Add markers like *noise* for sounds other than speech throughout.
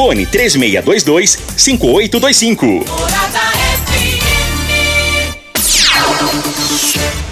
Fone 3622 5825.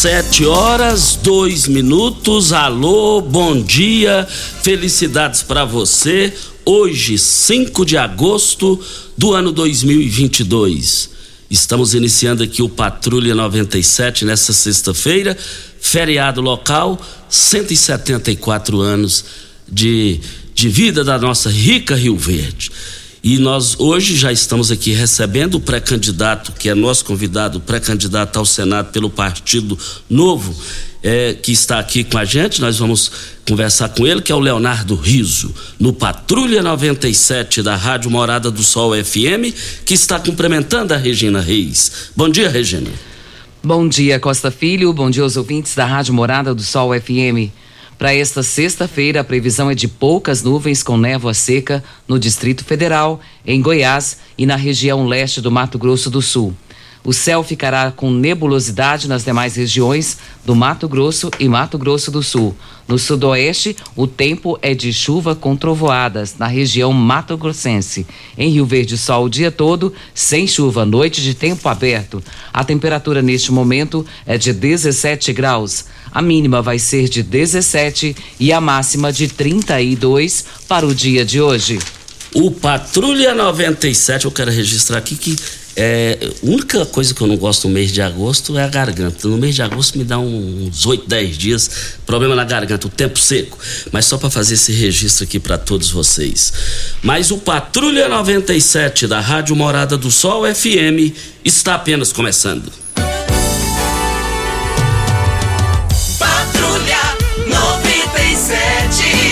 Sete horas, dois minutos. Alô, bom dia, felicidades para você. Hoje, 5 de agosto do ano 2022. Estamos iniciando aqui o Patrulha 97 nessa sexta-feira, feriado local, 174 anos de, de vida da nossa rica Rio Verde. E nós hoje já estamos aqui recebendo o pré-candidato, que é nosso convidado, pré-candidato ao Senado pelo Partido Novo, é, que está aqui com a gente. Nós vamos conversar com ele, que é o Leonardo Riso, no Patrulha 97 da Rádio Morada do Sol FM, que está cumprimentando a Regina Reis. Bom dia, Regina. Bom dia, Costa Filho. Bom dia aos ouvintes da Rádio Morada do Sol FM. Para esta sexta-feira, a previsão é de poucas nuvens com névoa seca no Distrito Federal, em Goiás e na região leste do Mato Grosso do Sul. O céu ficará com nebulosidade nas demais regiões do Mato Grosso e Mato Grosso do Sul. No sudoeste, o tempo é de chuva com trovoadas na região Mato Grossense. Em Rio Verde, sol o dia todo, sem chuva, noite de tempo aberto. A temperatura neste momento é de 17 graus. A mínima vai ser de 17 e a máxima de 32 para o dia de hoje. O Patrulha 97, eu quero registrar aqui que é, a única coisa que eu não gosto no mês de agosto é a garganta. No mês de agosto me dá uns 8, 10 dias, problema na garganta, o tempo seco. Mas só para fazer esse registro aqui para todos vocês. Mas o Patrulha 97 da Rádio Morada do Sol FM está apenas começando.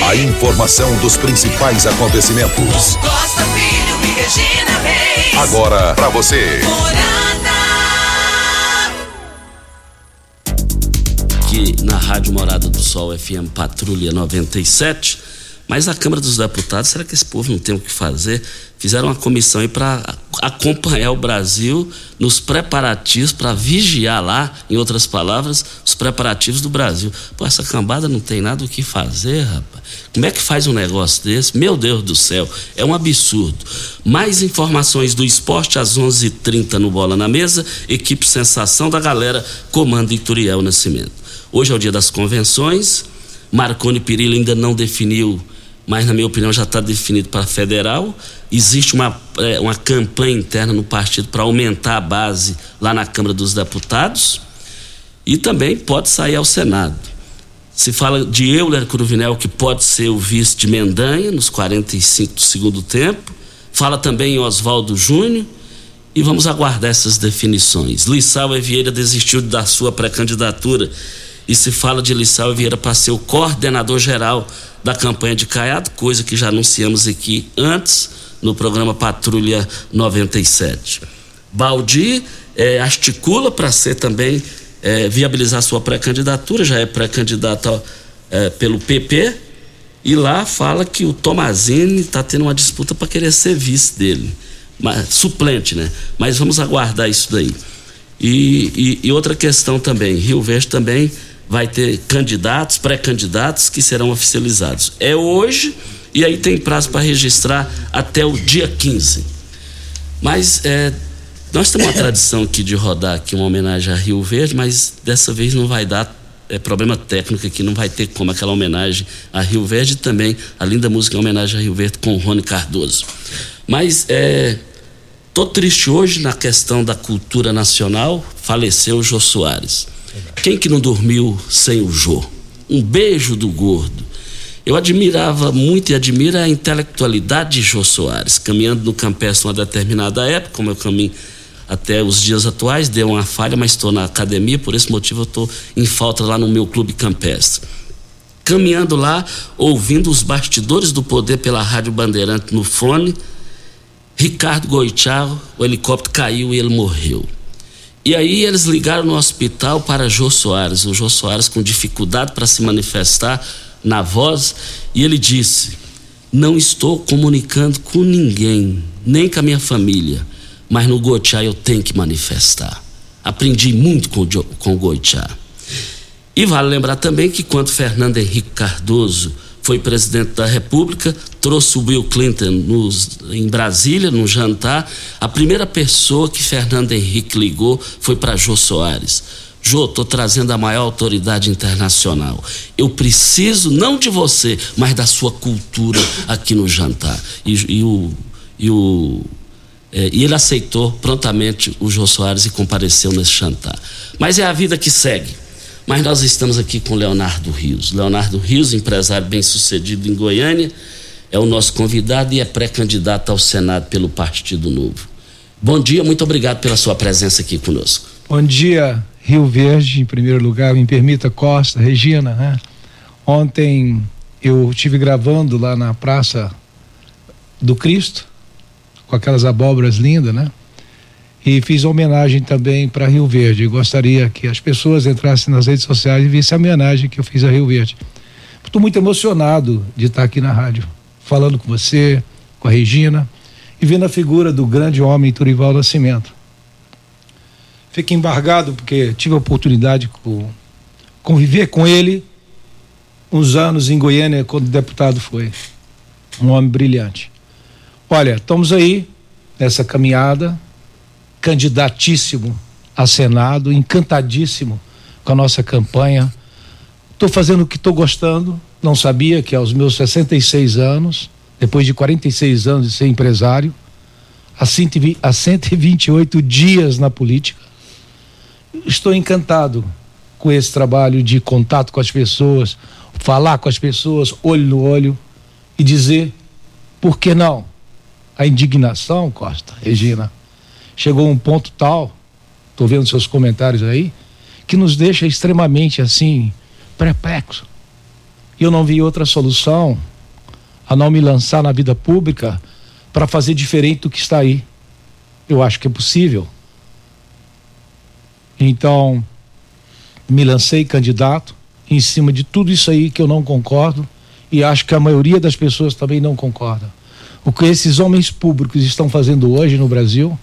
A informação dos principais acontecimentos. Costa Filho e Regina Reis. Agora para você. Morada. aqui na Rádio Morada do Sol FM Patrulha 97. Mas a Câmara dos Deputados, será que esse povo não tem o que fazer? Fizeram uma comissão para acompanhar o Brasil nos preparativos, para vigiar lá, em outras palavras, os preparativos do Brasil. Pô, essa cambada não tem nada o que fazer, rapaz. Como é que faz um negócio desse? Meu Deus do céu, é um absurdo. Mais informações do esporte às 11:30 h 30 no Bola na Mesa. Equipe Sensação da Galera, comando Ituriel Nascimento. Hoje é o dia das convenções. Marconi Perillo ainda não definiu, mas na minha opinião já está definido para federal. Existe uma, é, uma campanha interna no partido para aumentar a base lá na Câmara dos Deputados e também pode sair ao Senado. Se fala de Euler Cruvinel, que pode ser o vice de Mendanha nos 45 do segundo tempo. Fala também em Oswaldo Júnior. E vamos aguardar essas definições. Lissau Vieira desistiu da sua pré-candidatura e se fala de Lissau Vieira para ser o coordenador geral da campanha de Caiado, coisa que já anunciamos aqui antes no programa Patrulha 97. Baldi eh, articula para ser também eh, viabilizar sua pré-candidatura, já é pré-candidato eh, pelo PP e lá fala que o Tomazini está tendo uma disputa para querer ser vice dele. mas, suplente, né? Mas vamos aguardar isso daí. E, e, e outra questão também, Rio Verde também vai ter candidatos, pré-candidatos que serão oficializados. É hoje e aí tem prazo para registrar até o dia 15. Mas é, nós temos uma *coughs* tradição aqui de rodar aqui uma homenagem a Rio Verde, mas dessa vez não vai dar é, problema técnico aqui, não vai ter como aquela homenagem a Rio Verde e também a linda música em homenagem a Rio Verde com Rony Cardoso. Mas é, tô triste hoje na questão da cultura nacional, faleceu o Jô Soares. Quem que não dormiu sem o Jô? Um beijo do gordo. Eu admirava muito e admiro a intelectualidade de Jô Soares, caminhando no campestre uma determinada época, como eu caminho até os dias atuais, deu uma falha, mas estou na academia, por esse motivo eu estou em falta lá no meu clube campestre. Caminhando lá, ouvindo os bastidores do poder pela Rádio Bandeirante no fone, Ricardo Goitiao, o helicóptero caiu e ele morreu. E aí eles ligaram no hospital para Jô Soares, o Jô Soares com dificuldade para se manifestar na voz, e ele disse: Não estou comunicando com ninguém, nem com a minha família mas no Goichá eu tenho que manifestar. Aprendi muito com, com o. E vale lembrar também que quando Fernando Henrique Cardoso foi presidente da República, trouxe o Bill Clinton nos, em Brasília, num jantar. A primeira pessoa que Fernando Henrique ligou foi para Jô Soares. Jô, estou trazendo a maior autoridade internacional. Eu preciso, não de você, mas da sua cultura aqui no jantar. E, e o, e o é, e ele aceitou prontamente o Jô Soares e compareceu nesse jantar. Mas é a vida que segue. Mas nós estamos aqui com Leonardo Rios. Leonardo Rios, empresário bem-sucedido em Goiânia, é o nosso convidado e é pré-candidato ao Senado pelo Partido Novo. Bom dia, muito obrigado pela sua presença aqui conosco. Bom dia, Rio Verde, em primeiro lugar, me permita Costa, Regina, né? Ontem eu estive gravando lá na Praça do Cristo, com aquelas abóboras lindas, né? E fiz homenagem também para Rio Verde. Gostaria que as pessoas entrassem nas redes sociais e vissem a homenagem que eu fiz a Rio Verde. Estou muito emocionado de estar aqui na rádio, falando com você, com a Regina e vendo a figura do grande homem Turival Nascimento. Fico embargado porque tive a oportunidade de conviver com ele uns anos em Goiânia quando deputado foi. Um homem brilhante. Olha, estamos aí nessa caminhada, candidatíssimo a Senado, encantadíssimo com a nossa campanha. Estou fazendo o que estou gostando. Não sabia que aos meus 66 anos, depois de 46 anos de ser empresário, há 128 dias na política, estou encantado com esse trabalho de contato com as pessoas, falar com as pessoas, olho no olho e dizer, por que não? a indignação, Costa, Regina, chegou um ponto tal, estou vendo seus comentários aí, que nos deixa extremamente assim, perplexo. E eu não vi outra solução a não me lançar na vida pública para fazer diferente do que está aí. Eu acho que é possível. Então, me lancei candidato em cima de tudo isso aí que eu não concordo e acho que a maioria das pessoas também não concorda. O que esses homens públicos estão fazendo hoje no Brasil,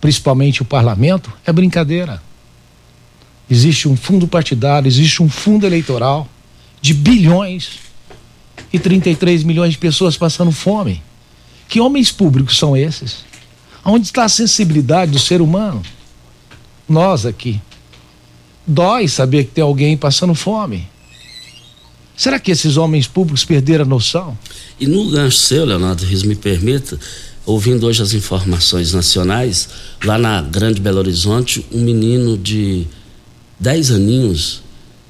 principalmente o parlamento, é brincadeira. Existe um fundo partidário, existe um fundo eleitoral de bilhões e 33 milhões de pessoas passando fome. Que homens públicos são esses? Onde está a sensibilidade do ser humano? Nós aqui. Dói saber que tem alguém passando fome. Será que esses homens públicos perderam a noção? E no gancho seu, Leonardo Rios, me permita, ouvindo hoje as informações nacionais, lá na Grande Belo Horizonte, um menino de 10 aninhos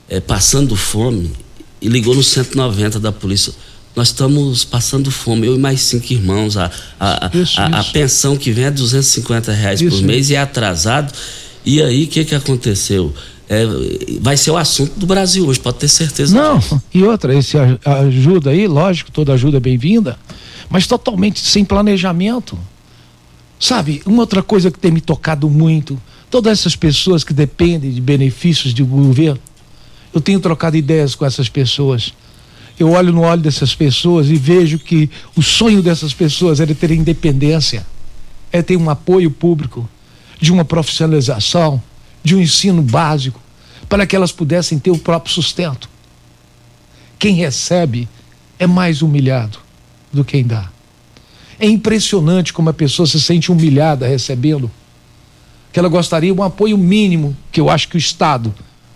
é, passando fome e ligou no 190 da polícia. Nós estamos passando fome, eu e mais cinco irmãos. A, a, isso, a, a, isso. pensão que vem é 250 reais isso. por mês e é atrasado. E aí, o que, que aconteceu? É, vai ser o assunto do Brasil hoje, pode ter certeza. Não, disso. e outra, esse ajuda aí, lógico, toda ajuda é bem-vinda, mas totalmente sem planejamento. Sabe, uma outra coisa que tem me tocado muito, todas essas pessoas que dependem de benefícios do governo, eu tenho trocado ideias com essas pessoas. Eu olho no olho dessas pessoas e vejo que o sonho dessas pessoas era ter independência. é ter um apoio público, de uma profissionalização, de um ensino básico, para que elas pudessem ter o próprio sustento. Quem recebe é mais humilhado do que quem dá. É impressionante como a pessoa se sente humilhada recebendo, que ela gostaria de um apoio mínimo que eu acho que o Estado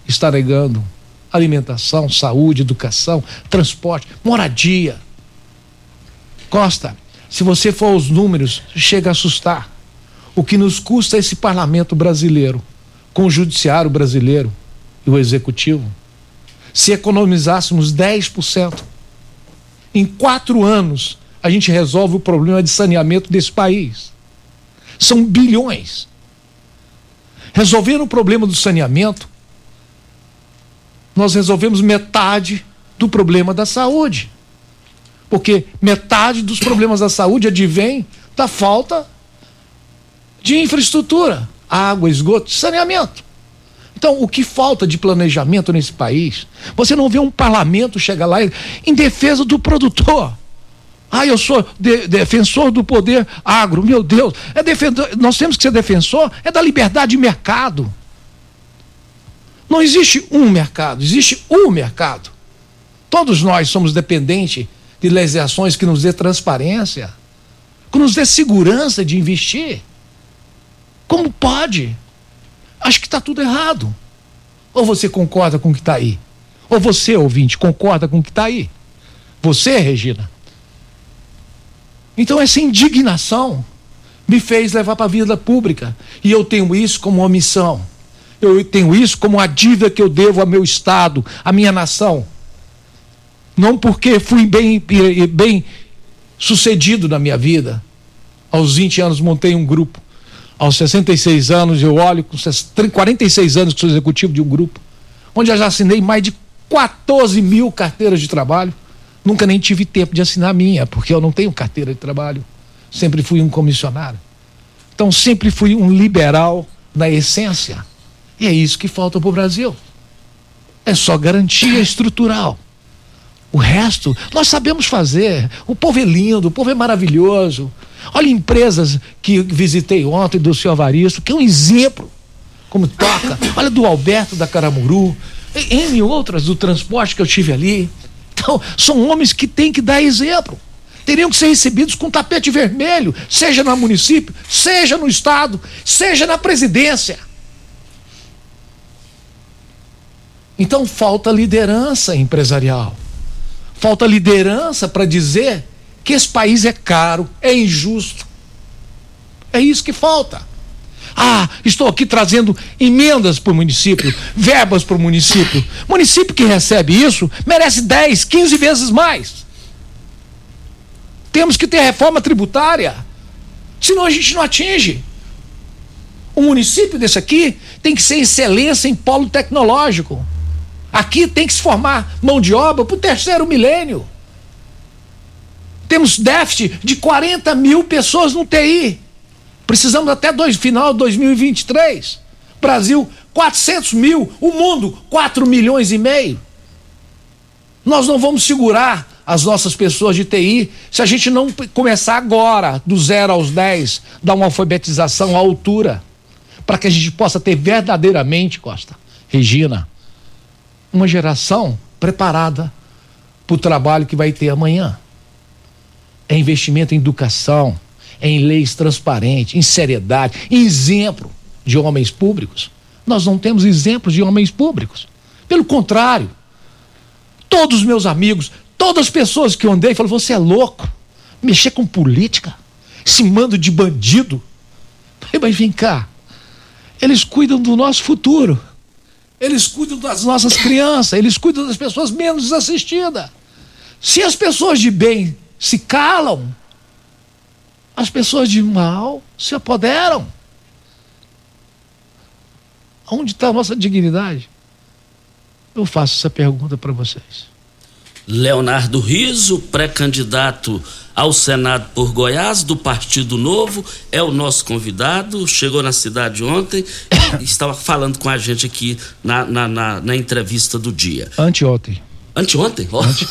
está negando: alimentação, saúde, educação, transporte, moradia. Costa, se você for aos números, chega a assustar. O que nos custa esse parlamento brasileiro, com o judiciário brasileiro e o executivo, se economizássemos 10%, em quatro anos a gente resolve o problema de saneamento desse país. São bilhões. Resolvendo o problema do saneamento, nós resolvemos metade do problema da saúde. Porque metade dos problemas da saúde advém da falta de infraestrutura, água, esgoto, saneamento. Então, o que falta de planejamento nesse país? Você não vê um parlamento chegar lá em defesa do produtor. Ah, eu sou de, defensor do poder agro. Meu Deus, é defensor, nós temos que ser defensor é da liberdade de mercado. Não existe um mercado, existe um mercado. Todos nós somos dependentes de legislações que nos dê transparência, que nos dê segurança de investir. Como pode? Acho que está tudo errado. Ou você concorda com o que está aí? Ou você, ouvinte, concorda com o que está aí? Você, Regina? Então essa indignação me fez levar para a vida pública. E eu tenho isso como uma missão. Eu tenho isso como uma dívida que eu devo ao meu Estado, à minha nação. Não porque fui bem, bem sucedido na minha vida. Aos 20 anos montei um grupo. Aos 66 anos eu olho, com 46 anos que sou executivo de um grupo, onde eu já assinei mais de 14 mil carteiras de trabalho. Nunca nem tive tempo de assinar a minha, porque eu não tenho carteira de trabalho. Sempre fui um comissionário. Então sempre fui um liberal na essência. E é isso que falta para o Brasil. É só garantia estrutural. O resto nós sabemos fazer. O povo é lindo, o povo é maravilhoso. Olha empresas que visitei ontem do senhor Avaristo, que é um exemplo como toca. Olha do Alberto da Caramuru, em outras do transporte que eu tive ali. Então, são homens que têm que dar exemplo. Teriam que ser recebidos com tapete vermelho, seja no município, seja no estado, seja na presidência. Então falta liderança empresarial. Falta liderança para dizer que esse país é caro, é injusto. É isso que falta. Ah, estou aqui trazendo emendas para o município, verbas para o município. Município que recebe isso merece 10, 15 vezes mais. Temos que ter reforma tributária, senão a gente não atinge. O município desse aqui tem que ser excelência em polo tecnológico. Aqui tem que se formar mão de obra para o terceiro milênio. Temos déficit de 40 mil pessoas no TI. Precisamos até dois, final de 2023. Brasil, 400 mil. O mundo, 4 milhões e meio. Nós não vamos segurar as nossas pessoas de TI se a gente não começar agora, do zero aos 10, dar uma alfabetização à altura. Para que a gente possa ter verdadeiramente, Costa, Regina, uma geração preparada para o trabalho que vai ter amanhã. É investimento em educação em leis transparentes, em seriedade, em exemplo de homens públicos. Nós não temos exemplos de homens públicos. Pelo contrário, todos os meus amigos, todas as pessoas que eu andei, falaram: você é louco, mexer com política, esse mando de bandido. *laughs* Mas vem cá, eles cuidam do nosso futuro, eles cuidam das nossas crianças, eles cuidam das pessoas menos assistidas. Se as pessoas de bem se calam, as pessoas de mal se apoderam. Onde está a nossa dignidade? Eu faço essa pergunta para vocês. Leonardo Riso, pré-candidato ao Senado por Goiás, do Partido Novo, é o nosso convidado. Chegou na cidade ontem, estava falando com a gente aqui na, na, na, na entrevista do dia. Anteontem. Anteontem? Oh. Ante...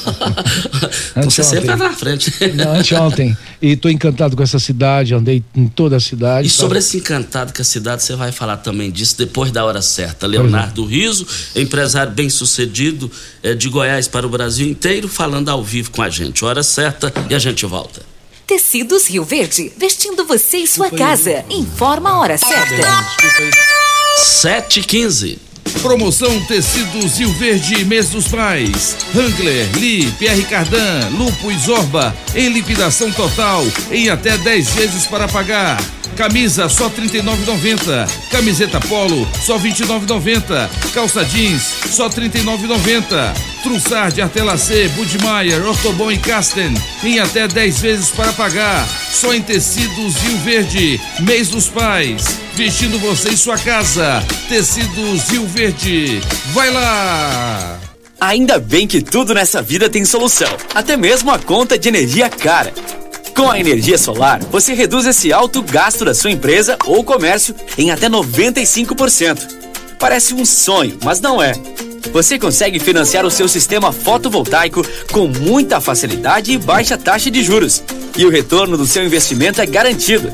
*laughs* Você sempre tá na frente. Não, anteontem. E estou encantado com essa cidade, andei em toda a cidade. E sobre esse encantado com a cidade, você vai falar também disso depois da hora certa. Leonardo Riso, empresário bem sucedido é, de Goiás para o Brasil inteiro, falando ao vivo com a gente. Hora certa e a gente volta. Tecidos Rio Verde, vestindo você e sua casa. Informa a hora certa. 7h15. Promoção Tecidos Rio Verde Mês dos Pais. Hangler, Lee, Pierre Cardan, Lupo e Zorba em liquidação total em até 10 vezes para pagar. Camisa só R$ 39,90. Camiseta polo só R$ 29,90. Calça jeans só R$ 39,90. Trussard, Artelacê, Budmeier, Ortobon e Casten em até 10 vezes para pagar. Só em tecidos Rio Verde. Mês dos Pais. Vestindo você em sua casa. Tecidos Rio Verde. Vai lá! Ainda bem que tudo nessa vida tem solução. Até mesmo a conta de energia cara. Com a energia solar, você reduz esse alto gasto da sua empresa ou comércio em até 95%. Parece um sonho, mas não é. Você consegue financiar o seu sistema fotovoltaico com muita facilidade e baixa taxa de juros. E o retorno do seu investimento é garantido.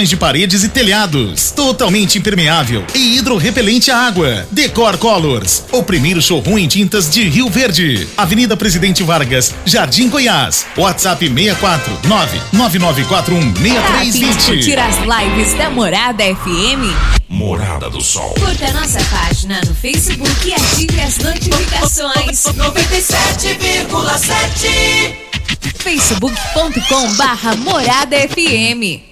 de paredes e telhados. Totalmente impermeável e hidrorrepelente à água. Decor Colors, o primeiro showroom em tintas de Rio Verde. Avenida Presidente Vargas, Jardim Goiás. WhatsApp 64 99941 6320. curtir as lives da Morada FM? Morada do Sol. Curta nossa página no Facebook e ative as notificações. 97,7 facebook.com barra Morada FM.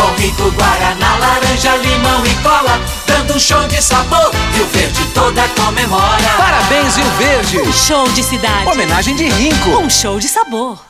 com rico Guaraná, laranja, limão e cola, dando um show de sabor, Rio Verde toda comemora. Parabéns, Rio Verde! Um show de cidade. Homenagem de Rinco. Um show de sabor.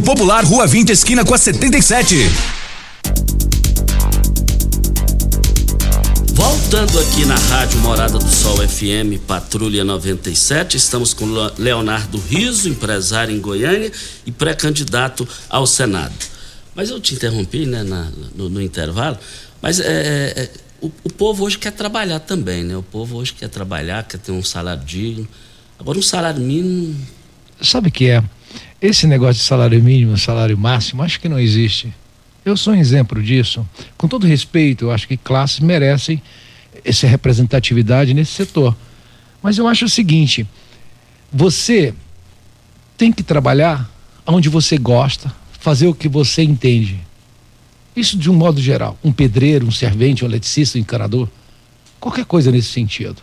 Popular, Rua 20, esquina com a 77. Voltando aqui na Rádio Morada do Sol FM, Patrulha 97, estamos com Le- Leonardo Riso, empresário em Goiânia e pré-candidato ao Senado. Mas eu te interrompi, né, na- no, no intervalo, mas é, é, é, o, o povo hoje quer trabalhar também, né? O povo hoje quer trabalhar, quer ter um salário digno. Agora, um salário mínimo, Sabe o que é? Esse negócio de salário mínimo, salário máximo, acho que não existe. Eu sou um exemplo disso. Com todo respeito, eu acho que classes merecem essa representatividade nesse setor. Mas eu acho o seguinte: você tem que trabalhar onde você gosta, fazer o que você entende. Isso de um modo geral. Um pedreiro, um servente, um eletricista, um encanador, qualquer coisa nesse sentido.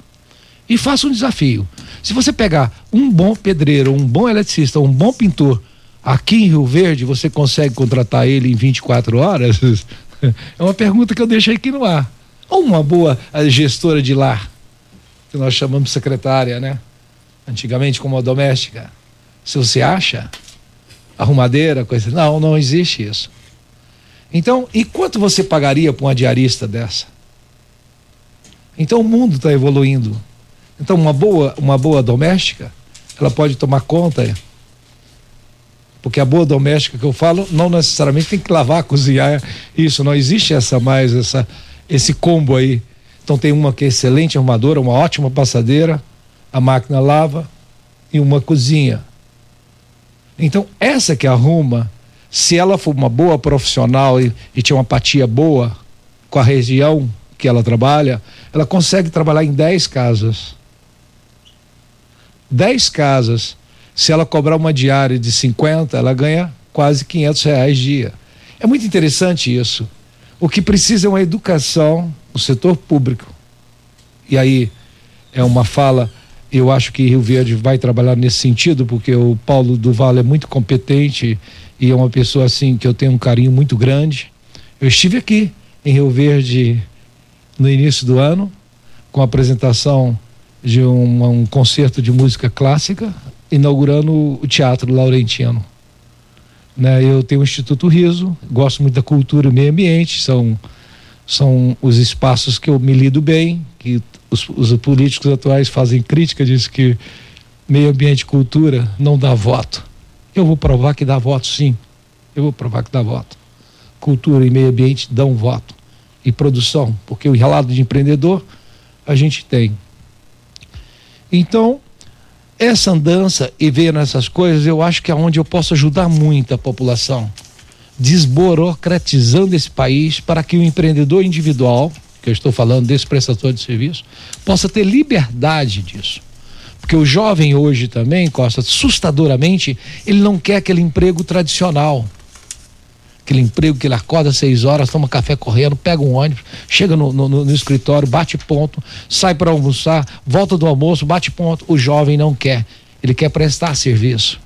E faça um desafio. Se você pegar um bom pedreiro, um bom eletricista, um bom pintor, aqui em Rio Verde, você consegue contratar ele em 24 horas? *laughs* É uma pergunta que eu deixei aqui no ar. Ou uma boa eh, gestora de lar, que nós chamamos de secretária, né? Antigamente como a doméstica. Se você acha, arrumadeira, coisa. Não, não existe isso. Então, e quanto você pagaria para uma diarista dessa? Então o mundo está evoluindo. Então uma boa, uma boa doméstica, ela pode tomar conta. Porque a boa doméstica que eu falo, não necessariamente tem que lavar, *laughs* cozinhar, isso, não existe essa mais essa esse combo aí. Então tem uma que é excelente arrumadora, uma ótima passadeira, a máquina lava e uma cozinha. Então essa que arruma, se ela for uma boa profissional e, e tiver uma empatia boa com a região que ela trabalha, ela consegue trabalhar em 10 casas. 10 casas. Se ela cobrar uma diária de 50, ela ganha quase 500 reais dia. É muito interessante isso. O que precisa é uma educação no setor público. E aí é uma fala, eu acho que Rio Verde vai trabalhar nesse sentido, porque o Paulo Duval é muito competente e é uma pessoa assim que eu tenho um carinho muito grande. Eu estive aqui em Rio Verde no início do ano com a apresentação de um, um concerto de música clássica, inaugurando o Teatro Laurentino. Né, eu tenho o Instituto Riso, gosto muito da cultura e meio ambiente, são, são os espaços que eu me lido bem, que os, os políticos atuais fazem crítica, diz que meio ambiente e cultura não dá voto. Eu vou provar que dá voto sim. Eu vou provar que dá voto. Cultura e meio ambiente dão voto. E produção, porque o relato de empreendedor a gente tem. Então, essa andança e ver nessas coisas, eu acho que é onde eu posso ajudar muito a população, desburocratizando esse país para que o empreendedor individual, que eu estou falando desse prestador de serviço, possa ter liberdade disso. Porque o jovem hoje também, Costa, assustadoramente, ele não quer aquele emprego tradicional aquele emprego que ele acorda às seis horas, toma café correndo, pega um ônibus, chega no, no, no escritório, bate ponto, sai para almoçar, volta do almoço, bate ponto. O jovem não quer, ele quer prestar serviço.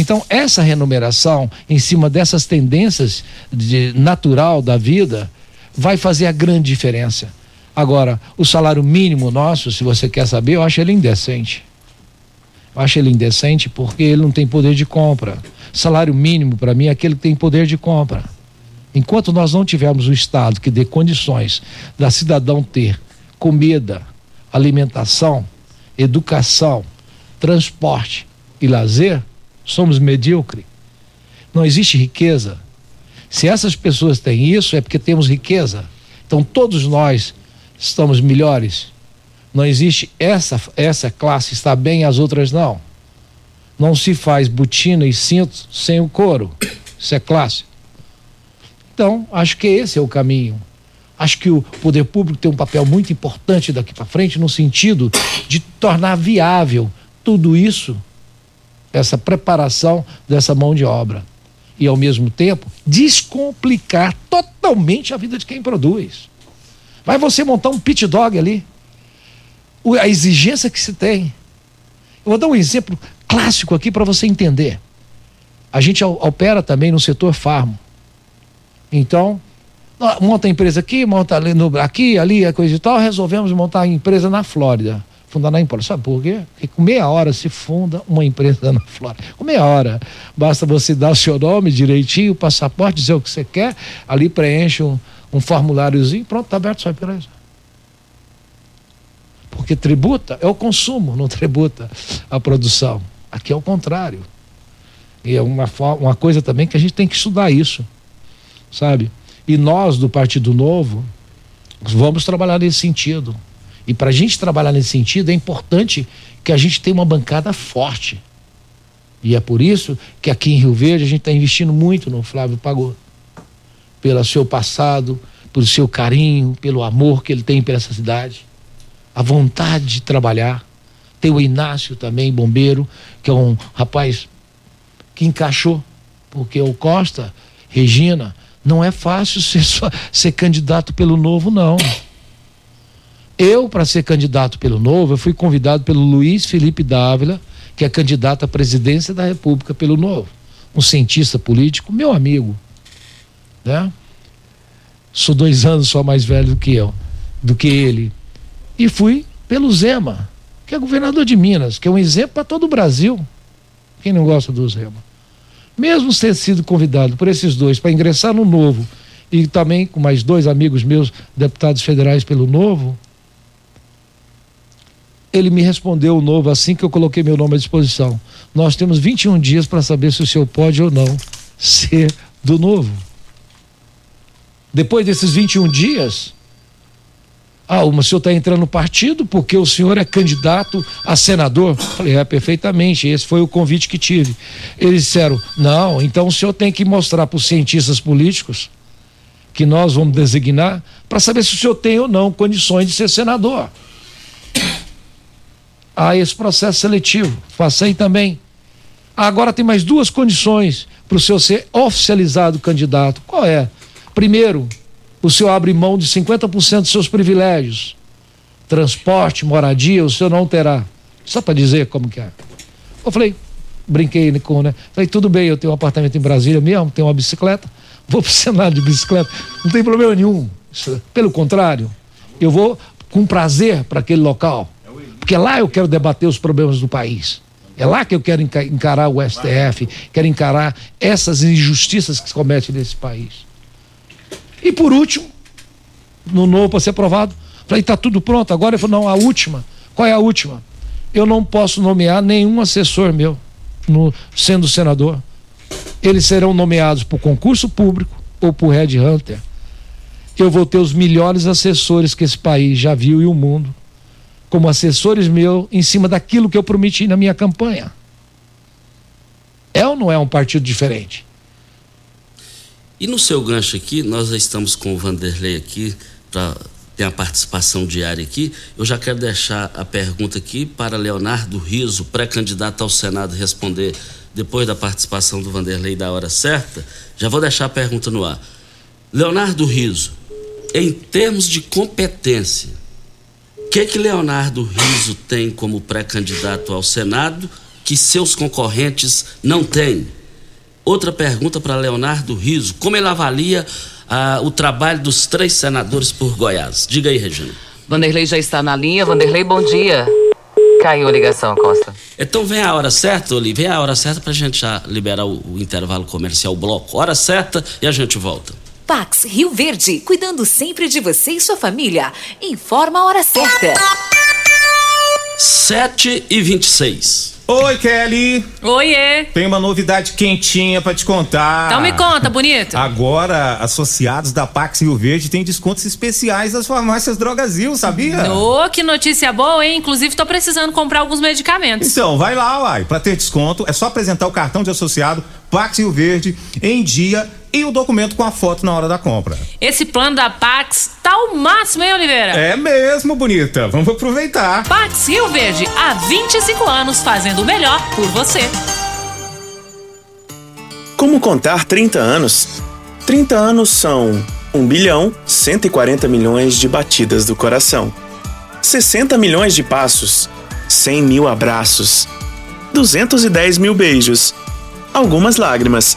Então, essa remuneração, em cima dessas tendências de natural da vida, vai fazer a grande diferença. Agora, o salário mínimo nosso, se você quer saber, eu acho ele indecente. Eu acho ele indecente porque ele não tem poder de compra. Salário mínimo, para mim, é aquele que tem poder de compra. Enquanto nós não tivermos o Estado que dê condições da cidadão ter comida, alimentação, educação, transporte e lazer, somos medíocres. Não existe riqueza. Se essas pessoas têm isso, é porque temos riqueza. Então todos nós estamos melhores não existe essa essa classe está bem, as outras não. Não se faz botina e cinto sem o couro. Isso é classe. Então, acho que esse é o caminho. Acho que o poder público tem um papel muito importante daqui para frente no sentido de tornar viável tudo isso, essa preparação dessa mão de obra. E, ao mesmo tempo, descomplicar totalmente a vida de quem produz. Vai você montar um pit dog ali a exigência que se tem. Eu vou dar um exemplo clássico aqui para você entender. A gente opera também no setor farmo. Então, monta a empresa aqui, monta ali, no, aqui, ali, a coisa e tal, resolvemos montar a empresa na Flórida. Fundar na Import. Sabe por quê? Porque com meia hora se funda uma empresa *laughs* na Flórida. Com meia hora. Basta você dar o seu nome direitinho, o passaporte, dizer o que você quer, ali preenche um, um formuláriozinho, pronto, está aberto sua empresa. Porque tributa é o consumo, não tributa a produção. Aqui é o contrário. E é uma, uma coisa também que a gente tem que estudar isso, sabe? E nós, do Partido Novo, vamos trabalhar nesse sentido. E para a gente trabalhar nesse sentido, é importante que a gente tenha uma bancada forte. E é por isso que aqui em Rio Verde a gente está investindo muito no Flávio Pagou. Pelo seu passado, pelo seu carinho, pelo amor que ele tem pela essa cidade a vontade de trabalhar. Tem o Inácio também, bombeiro, que é um rapaz que encaixou, porque o Costa, Regina, não é fácil ser, só, ser candidato pelo novo, não. Eu, para ser candidato pelo novo, eu fui convidado pelo Luiz Felipe Dávila, que é candidato à presidência da República pelo novo. Um cientista político, meu amigo. Né? Sou dois anos só mais velho do que eu, do que ele e fui pelo Zema, que é governador de Minas, que é um exemplo para todo o Brasil. Quem não gosta do Zema? mesmo ter sido convidado por esses dois para ingressar no Novo e também com mais dois amigos meus, deputados federais pelo Novo, ele me respondeu o Novo assim que eu coloquei meu nome à disposição. Nós temos 21 dias para saber se o senhor pode ou não ser do Novo. Depois desses 21 dias, ah, o senhor está entrando no partido porque o senhor é candidato a senador? Falei, é, perfeitamente, esse foi o convite que tive. Eles disseram, não, então o senhor tem que mostrar para os cientistas políticos que nós vamos designar para saber se o senhor tem ou não condições de ser senador. Há *coughs* esse processo seletivo, passei também. Agora tem mais duas condições para o senhor ser oficializado candidato. Qual é? Primeiro, o senhor abre mão de 50% dos seus privilégios. Transporte, moradia, o senhor não terá. Só para dizer como que é. Eu falei, brinquei com, né? Falei, tudo bem, eu tenho um apartamento em Brasília mesmo, tenho uma bicicleta, *laughs* vou para o Senado de bicicleta, não tem problema nenhum. Pelo contrário, eu vou com prazer para aquele local, porque lá eu quero debater os problemas do país. É lá que eu quero encarar o STF, quero encarar essas injustiças que se cometem nesse país. E por último, no novo para ser aprovado, falei, está tudo pronto. Agora ele falou, não, a última. Qual é a última? Eu não posso nomear nenhum assessor meu, no, sendo senador. Eles serão nomeados por concurso público ou por Red Hunter. Eu vou ter os melhores assessores que esse país já viu e o mundo, como assessores meus, em cima daquilo que eu prometi na minha campanha. É ou não é um partido diferente? E no seu gancho aqui, nós já estamos com o Vanderlei aqui para ter a participação diária aqui. Eu já quero deixar a pergunta aqui para Leonardo Riso, pré-candidato ao Senado, responder depois da participação do Vanderlei da hora certa. Já vou deixar a pergunta no ar. Leonardo Riso, em termos de competência, o que que Leonardo Riso tem como pré-candidato ao Senado que seus concorrentes não têm? Outra pergunta para Leonardo Riso: como ele avalia ah, o trabalho dos três senadores por Goiás? Diga aí, Regina. Vanderlei já está na linha. Vanderlei, bom dia. Caiu a ligação, Costa. Então vem a hora certa, Oli, vem a hora certa para a gente já liberar o, o intervalo comercial, o bloco. Hora certa e a gente volta. Pax Rio Verde, cuidando sempre de você e sua família. Informa a hora certa. 7 e 26 Oi, Kelly. Oiê. Tem uma novidade quentinha para te contar. Então me conta, bonito. Agora, associados da Pax Rio Verde têm descontos especiais das farmácias Drogazil, sabia? Ô, oh, que notícia boa, hein? Inclusive, tô precisando comprar alguns medicamentos. Então, vai lá, uai. Pra ter desconto, é só apresentar o cartão de associado Pax Rio Verde em dia e o documento com a foto na hora da compra. Esse plano da Pax tá o máximo, hein, Oliveira? É mesmo, bonita. Vamos aproveitar. Pax Rio Verde, há 25 anos fazendo o melhor por você. Como contar 30 anos? 30 anos são 1 bilhão 140 milhões de batidas do coração, 60 milhões de passos, 100 mil abraços, 210 mil beijos, algumas lágrimas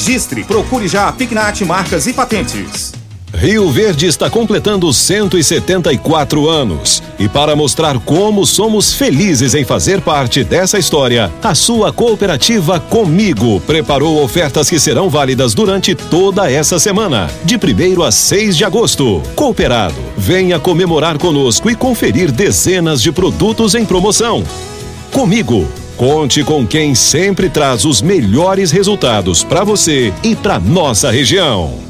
registre. Procure já a Pignat Marcas e Patentes. Rio Verde está completando 174 anos. E para mostrar como somos felizes em fazer parte dessa história, a sua cooperativa Comigo preparou ofertas que serão válidas durante toda essa semana, de 1 a 6 de agosto. Cooperado, venha comemorar conosco e conferir dezenas de produtos em promoção. Comigo, conte com quem sempre traz os melhores resultados para você e para nossa região.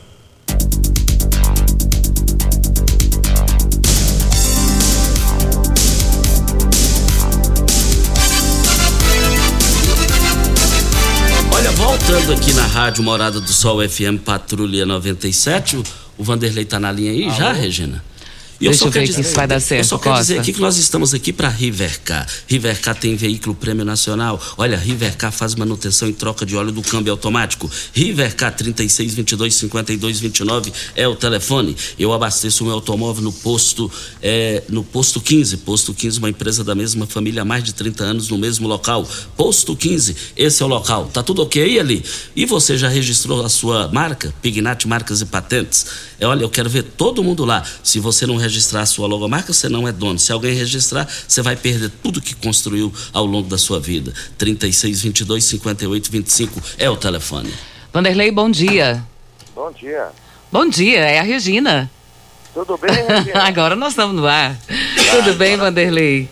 Voltando aqui na Rádio Morada do Sol FM Patrulha 97. O, o Vanderlei tá na linha aí Alô? já, Regina? E Deixa eu, eu ver dizer, se vai dar certo. Eu só quero dizer aqui que nós estamos aqui para Rivercar. Rivercar tem veículo prêmio nacional. Olha, Rivercar faz manutenção em troca de óleo do câmbio automático. Rivercar 36 22 52 29 é o telefone. Eu abasteço o meu automóvel no posto é, no posto 15. Posto 15, uma empresa da mesma família há mais de 30 anos no mesmo local. Posto 15, esse é o local. Tá tudo ok ali? E você já registrou a sua marca? Pignat Marcas e Patentes. É, olha, eu quero ver todo mundo lá. Se você não registrar a sua logomarca, você não é dono. Se alguém registrar, você vai perder tudo que construiu ao longo da sua vida. 36 22 58 25 é o telefone. Vanderlei, bom dia. Bom dia. Bom dia, é a Regina. Tudo bem, Regina? *laughs* Agora nós estamos no ar. Tudo bem, Vanderlei?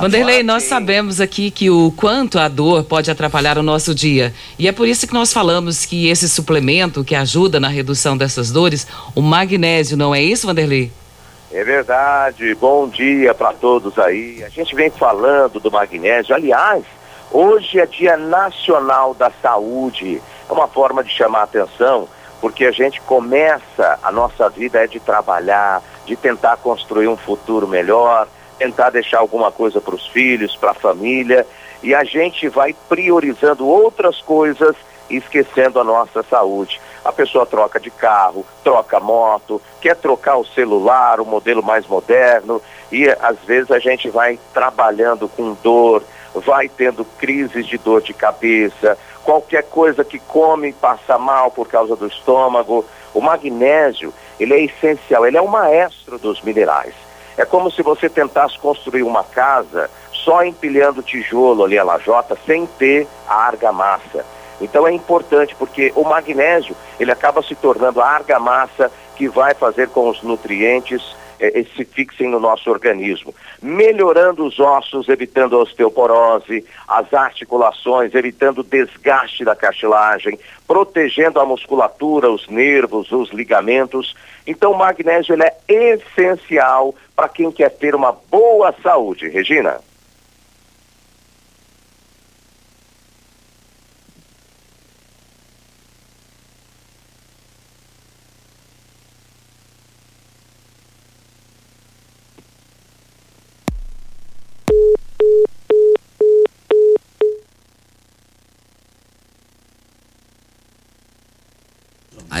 Vanderlei, nós sabemos aqui que o quanto a dor pode atrapalhar o nosso dia. E é por isso que nós falamos que esse suplemento que ajuda na redução dessas dores, o magnésio, não é isso, Vanderlei? É verdade. Bom dia para todos aí. A gente vem falando do magnésio. Aliás, hoje é Dia Nacional da Saúde. É uma forma de chamar a atenção, porque a gente começa, a nossa vida é de trabalhar, de tentar construir um futuro melhor tentar deixar alguma coisa para os filhos, para a família, e a gente vai priorizando outras coisas e esquecendo a nossa saúde. A pessoa troca de carro, troca moto, quer trocar o celular, o modelo mais moderno, e às vezes a gente vai trabalhando com dor, vai tendo crises de dor de cabeça, qualquer coisa que come passa mal por causa do estômago. O magnésio, ele é essencial, ele é o maestro dos minerais. É como se você tentasse construir uma casa só empilhando tijolo ali a lajota sem ter a argamassa. Então é importante porque o magnésio ele acaba se tornando a argamassa que vai fazer com os nutrientes eh, se fixem no nosso organismo, melhorando os ossos, evitando a osteoporose, as articulações, evitando o desgaste da cartilagem, protegendo a musculatura, os nervos, os ligamentos. Então o magnésio é essencial para quem quer ter uma boa saúde. Regina.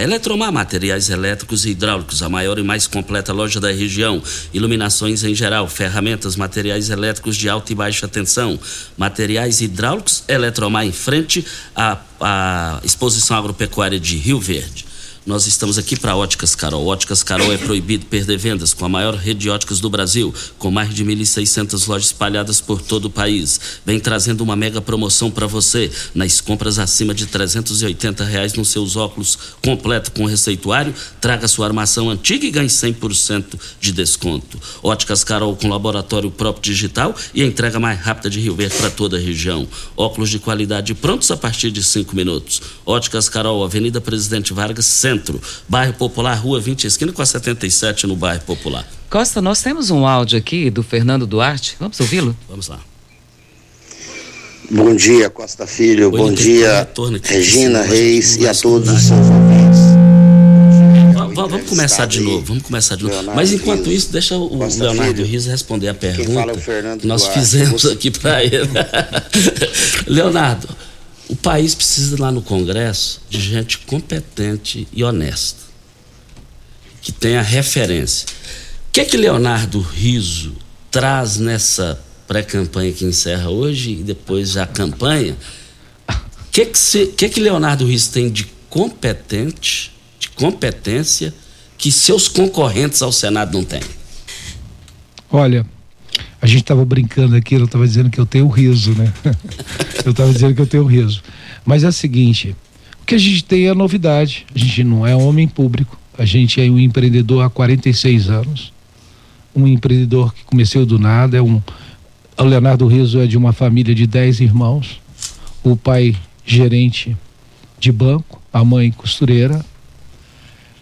Eletromar Materiais Elétricos e Hidráulicos, a maior e mais completa loja da região. Iluminações em geral, ferramentas, materiais elétricos de alta e baixa tensão, materiais hidráulicos, Eletromar em frente à, à exposição agropecuária de Rio Verde. Nós estamos aqui para Óticas Carol. Óticas Carol é proibido perder vendas com a maior rede de óticas do Brasil, com mais de 1.600 lojas espalhadas por todo o país. Vem trazendo uma mega promoção para você nas compras acima de 380 reais nos seus óculos completo com receituário. Traga sua armação antiga e ganhe 100% de desconto. Óticas Carol com laboratório próprio digital e a entrega mais rápida de Rio Verde para toda a região. Óculos de qualidade prontos a partir de 5 minutos. Óticas Carol, Avenida Presidente Vargas, Centro, bairro Popular, Rua 20, esquina com a 77 no bairro Popular. Costa, nós temos um áudio aqui do Fernando Duarte. Vamos ouvi-lo? Vamos lá. Bom dia, Costa Filho. Bom dia, Regina Reis e a todos os seus ouvintes. vamos começar de novo, vamos começar de novo. Leonardo Mas enquanto Rios, isso, deixa o Leonardo Filho. Rios responder a pergunta que nós Duarte, fizemos aqui para ele. *laughs* Leonardo, o país precisa lá no Congresso de gente competente e honesta, que tenha referência. O que é que Leonardo Riso traz nessa pré-campanha que encerra hoje e depois a campanha? O que, que, que, que Leonardo Riso tem de competente, de competência, que seus concorrentes ao Senado não têm? Olha, a gente estava brincando aqui, eu estava dizendo que eu tenho riso, né? *laughs* eu estava dizendo que eu tenho riso. Mas é o seguinte, o que a gente tem é novidade. A gente não é homem público, a gente é um empreendedor há 46 anos. Um empreendedor que começou do nada, é um o Leonardo Riso é de uma família de 10 irmãos. O pai gerente de banco, a mãe costureira.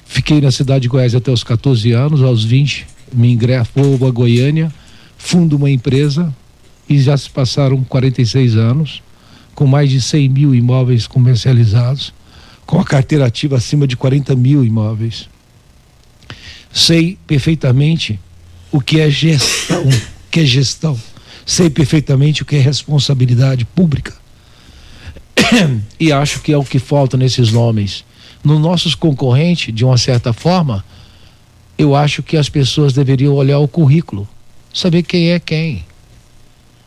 Fiquei na cidade de Goiás até os 14 anos, aos 20 me ingresso a Goiânia fundo uma empresa e já se passaram 46 anos, com mais de 100 mil imóveis comercializados, com a carteira ativa acima de 40 mil imóveis. Sei perfeitamente o que é gestão, que é gestão. Sei perfeitamente o que é responsabilidade pública. e acho que é o que falta nesses nomes. Nos nossos concorrentes, de uma certa forma, eu acho que as pessoas deveriam olhar o currículo saber quem é quem.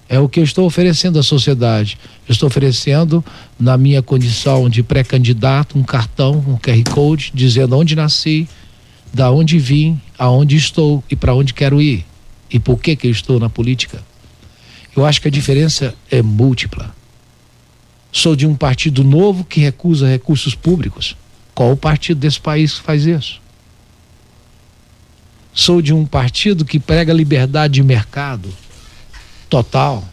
É o que eu estou oferecendo à sociedade. Eu estou oferecendo, na minha condição de pré-candidato, um cartão, um QR Code, dizendo onde nasci, da onde vim, aonde estou e para onde quero ir. E por que, que eu estou na política. Eu acho que a diferença é múltipla. Sou de um partido novo que recusa recursos públicos. Qual o partido desse país que faz isso? Sou de um partido que prega liberdade de mercado total.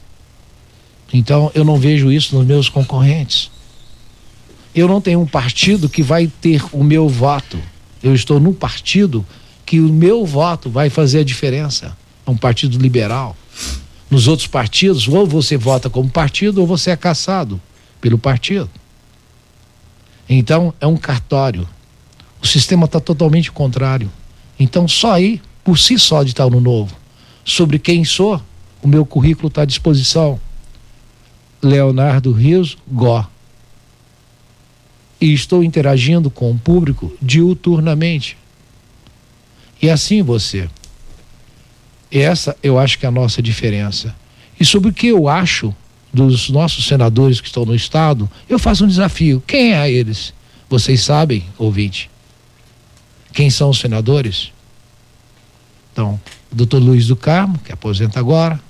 Então eu não vejo isso nos meus concorrentes. Eu não tenho um partido que vai ter o meu voto. Eu estou num partido que o meu voto vai fazer a diferença. É um partido liberal. Nos outros partidos, ou você vota como partido ou você é caçado pelo partido. Então é um cartório. O sistema está totalmente contrário. Então, só aí, por si só, de estar no novo, sobre quem sou, o meu currículo está à disposição. Leonardo Rios Gó. E estou interagindo com o público diuturnamente. E assim você. Essa eu acho que é a nossa diferença. E sobre o que eu acho dos nossos senadores que estão no Estado, eu faço um desafio. Quem é eles? Vocês sabem, ouvinte? Quem são os senadores? Então, o doutor Luiz do Carmo, que aposenta agora,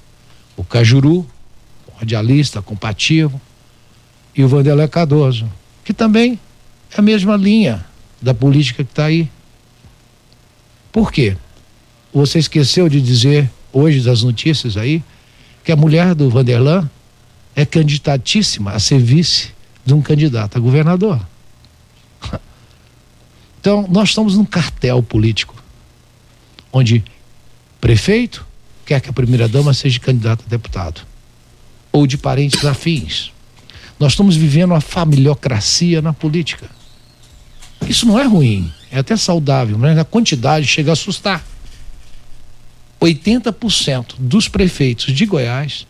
o Cajuru, radialista, compatível, e o Vanderlei Cardoso, que também é a mesma linha da política que está aí. Por quê? Você esqueceu de dizer hoje das notícias aí que a mulher do Vanderlan é candidatíssima a ser vice de um candidato a governador. Então, nós estamos num cartel político, onde prefeito quer que a primeira-dama seja candidata a deputado, ou de parentes afins. Nós estamos vivendo uma familiocracia na política. Isso não é ruim, é até saudável, mas a quantidade chega a assustar. 80% dos prefeitos de Goiás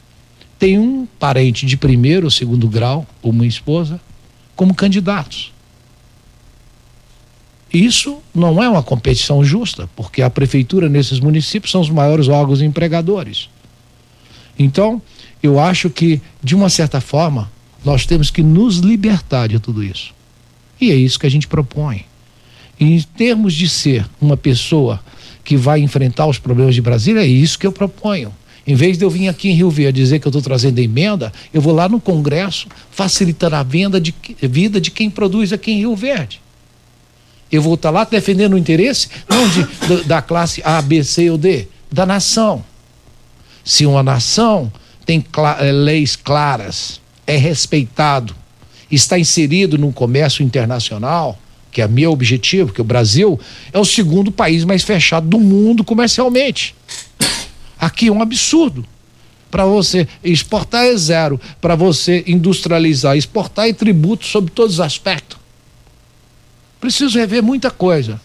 tem um parente de primeiro ou segundo grau, ou uma esposa, como candidatos. Isso não é uma competição justa, porque a prefeitura nesses municípios são os maiores órgãos empregadores. Então, eu acho que, de uma certa forma, nós temos que nos libertar de tudo isso. E é isso que a gente propõe. Em termos de ser uma pessoa que vai enfrentar os problemas de Brasília, é isso que eu proponho. Em vez de eu vir aqui em Rio Verde dizer que eu estou trazendo emenda, eu vou lá no Congresso facilitar a venda de vida de quem produz aqui em Rio Verde. Eu vou estar lá defendendo o interesse não de, da classe A, B, C ou D, da nação. Se uma nação tem eh, leis claras, é respeitado, está inserido num comércio internacional, que é meu objetivo, que o Brasil é o segundo país mais fechado do mundo comercialmente. Aqui é um absurdo. Para você exportar é zero, para você industrializar, exportar é tributo sobre todos os aspectos. Preciso rever muita coisa.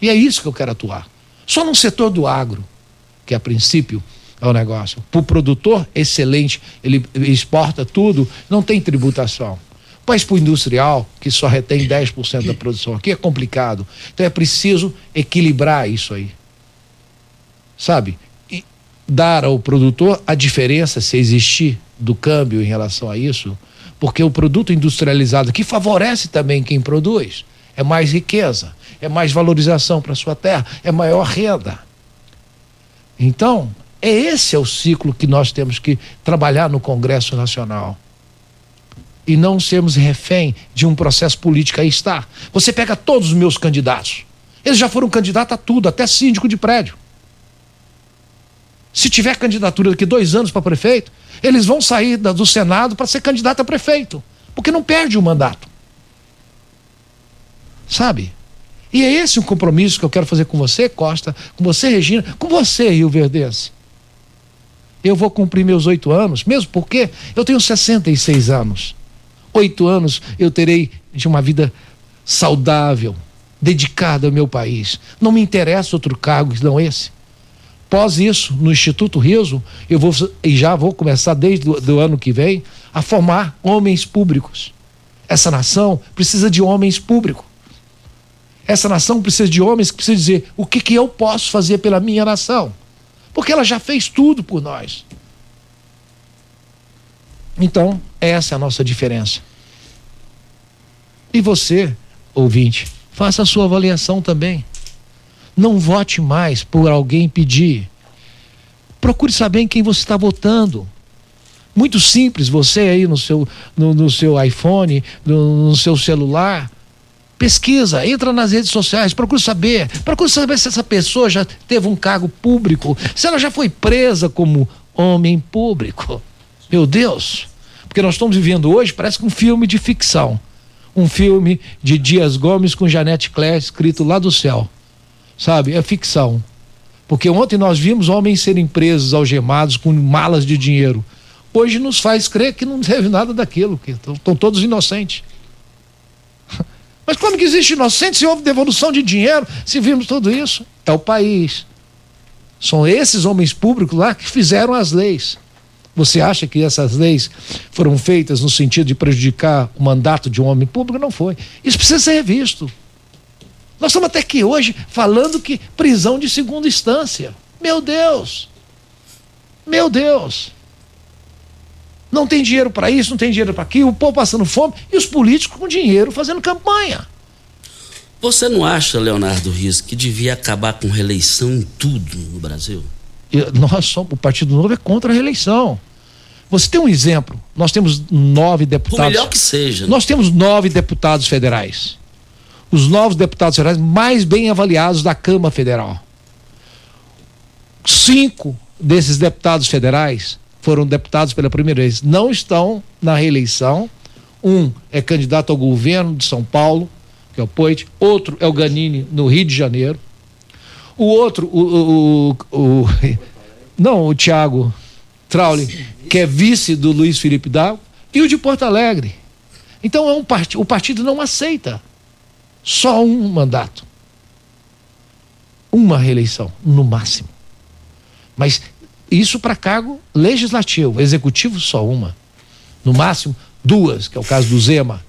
E é isso que eu quero atuar. Só no setor do agro, que a princípio é o negócio. Para o produtor, excelente, ele exporta tudo, não tem tributação. Mas para o industrial, que só retém 10% da produção aqui, é complicado. Então é preciso equilibrar isso aí. Sabe? E dar ao produtor a diferença, se existir, do câmbio em relação a isso, porque o produto industrializado que favorece também quem produz é mais riqueza, é mais valorização para sua terra, é maior renda. Então, é esse é o ciclo que nós temos que trabalhar no Congresso Nacional. E não sermos refém de um processo político. Aí está. Você pega todos os meus candidatos. Eles já foram candidatos a tudo, até síndico de prédio. Se tiver candidatura daqui dois anos para prefeito, eles vão sair do Senado para ser candidato a prefeito. Porque não perde o mandato. Sabe? E é esse o compromisso que eu quero fazer com você, Costa, com você, Regina, com você, Rio Verdense eu vou cumprir meus oito anos, mesmo porque eu tenho 66 anos. Oito anos eu terei de uma vida saudável, dedicada ao meu país. Não me interessa outro cargo que não esse. Pós isso, no Instituto Riso, eu vou e já vou começar desde o ano que vem a formar homens públicos. Essa nação precisa de homens públicos. Essa nação precisa de homens que precisam dizer o que, que eu posso fazer pela minha nação porque ela já fez tudo por nós. Então, essa é a nossa diferença. E você, ouvinte, faça a sua avaliação também. Não vote mais por alguém pedir. Procure saber em quem você está votando. Muito simples, você aí no seu, no, no seu iPhone, no, no seu celular, Pesquisa, entra nas redes sociais, procura saber. Procura saber se essa pessoa já teve um cargo público, se ela já foi presa como homem público. Meu Deus! Porque nós estamos vivendo hoje, parece que um filme de ficção. Um filme de Dias Gomes com Janete Claire escrito lá do céu. Sabe? É ficção. Porque ontem nós vimos homens serem presos, algemados, com malas de dinheiro. Hoje nos faz crer que não teve nada daquilo, que estão todos inocentes. Mas como que existe inocente se houve devolução de dinheiro, se vimos tudo isso? É o país. São esses homens públicos lá que fizeram as leis. Você acha que essas leis foram feitas no sentido de prejudicar o mandato de um homem público? Não foi. Isso precisa ser revisto. Nós estamos até aqui hoje falando que prisão de segunda instância. Meu Deus! Meu Deus! Não tem dinheiro para isso, não tem dinheiro para aquilo, o povo passando fome e os políticos com dinheiro fazendo campanha. Você não acha, Leonardo Rios, que devia acabar com reeleição em tudo no Brasil? Nós somos, o Partido Novo é contra a reeleição. Você tem um exemplo? Nós temos nove deputados. Por melhor que seja. Né? Nós temos nove deputados federais. Os novos deputados federais mais bem avaliados da Câmara Federal. Cinco desses deputados federais foram deputados pela primeira vez, não estão na reeleição. Um é candidato ao governo de São Paulo, que é o Poit, outro é o Ganini, no Rio de Janeiro. O outro, o, o, o, o *laughs* não, o Tiago Trauli, que é vice do Luiz Felipe Dávila, e o de Porto Alegre. Então é um part... o partido não aceita só um mandato. Uma reeleição, no máximo. Mas isso para cargo legislativo, executivo só uma. No máximo duas, que é o caso do Zema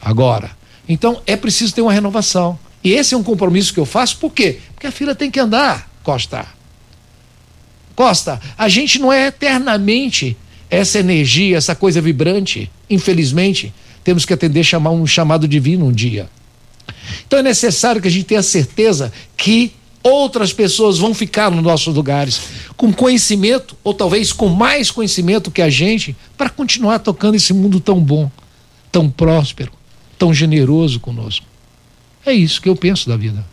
agora. Então é preciso ter uma renovação. E esse é um compromisso que eu faço, por quê? Porque a fila tem que andar, Costa. Costa, a gente não é eternamente essa energia, essa coisa vibrante. Infelizmente, temos que atender chamar um chamado divino um dia. Então é necessário que a gente tenha certeza que outras pessoas vão ficar nos nossos lugares com conhecimento, ou talvez com mais conhecimento que a gente, para continuar tocando esse mundo tão bom, tão próspero, tão generoso conosco. É isso que eu penso da vida.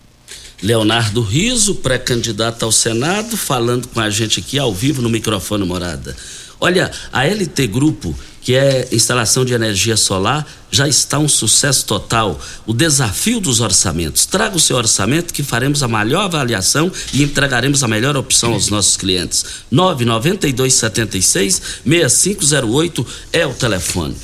Leonardo Riso, pré-candidato ao Senado, falando com a gente aqui ao vivo no microfone Morada. Olha, a LT Grupo que é instalação de energia solar, já está um sucesso total. O desafio dos orçamentos. Traga o seu orçamento que faremos a melhor avaliação e entregaremos a melhor opção aos nossos clientes. 99276 6508 é o telefone.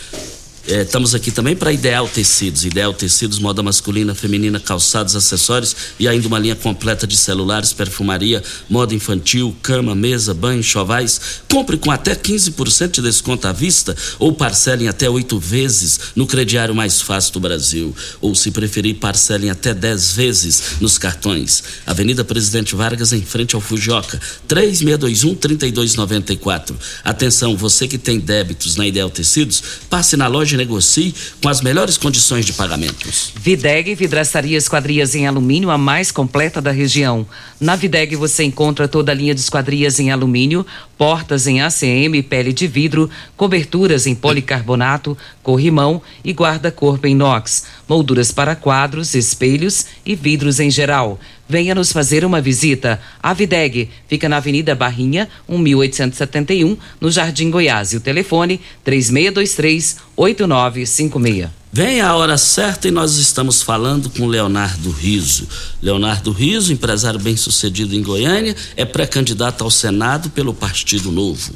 É, estamos aqui também para Ideal Tecidos. Ideal Tecidos, moda masculina, feminina, calçados, acessórios e ainda uma linha completa de celulares, perfumaria, moda infantil, cama, mesa, banho, chovais. Compre com até 15% de desconto à vista ou parcelem até oito vezes no crediário mais fácil do Brasil. Ou, se preferir, parcelem até 10 vezes nos cartões. Avenida Presidente Vargas, em frente ao Fujioka. 3621-3294. Atenção, você que tem débitos na Ideal Tecidos, passe na loja negocie com as melhores condições de pagamentos. Videg Vidraçaria Esquadrias em Alumínio, a mais completa da região. Na Videg você encontra toda a linha de esquadrias em alumínio, portas em ACM, pele de vidro, coberturas em policarbonato, corrimão e guarda-corpo em inox, molduras para quadros, espelhos e vidros em geral. Venha nos fazer uma visita. A Videg fica na Avenida Barrinha, 1871, no Jardim Goiás. E o telefone 3623 8956. Vem a hora certa e nós estamos falando com Leonardo Riso. Leonardo Riso, empresário bem-sucedido em Goiânia, é pré-candidato ao Senado pelo Partido Novo.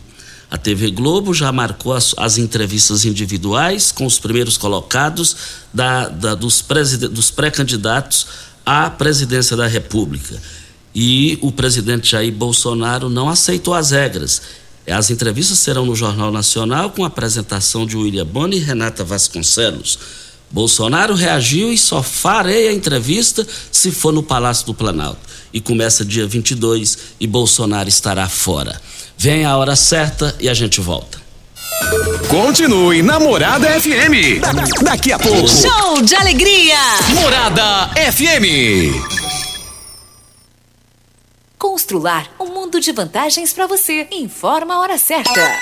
A TV Globo já marcou as, as entrevistas individuais com os primeiros colocados da, da, dos, dos pré-candidatos à presidência da República. E o presidente Jair Bolsonaro não aceitou as regras. As entrevistas serão no Jornal Nacional com a apresentação de William Boni e Renata Vasconcelos. Bolsonaro reagiu e só farei a entrevista se for no Palácio do Planalto. E começa dia 22 e Bolsonaro estará fora. Vem a hora certa e a gente volta. Continue na Morada FM. Da daqui a pouco. Show de alegria. Morada FM. Constrular um mundo de vantagens para você. Informa a hora certa.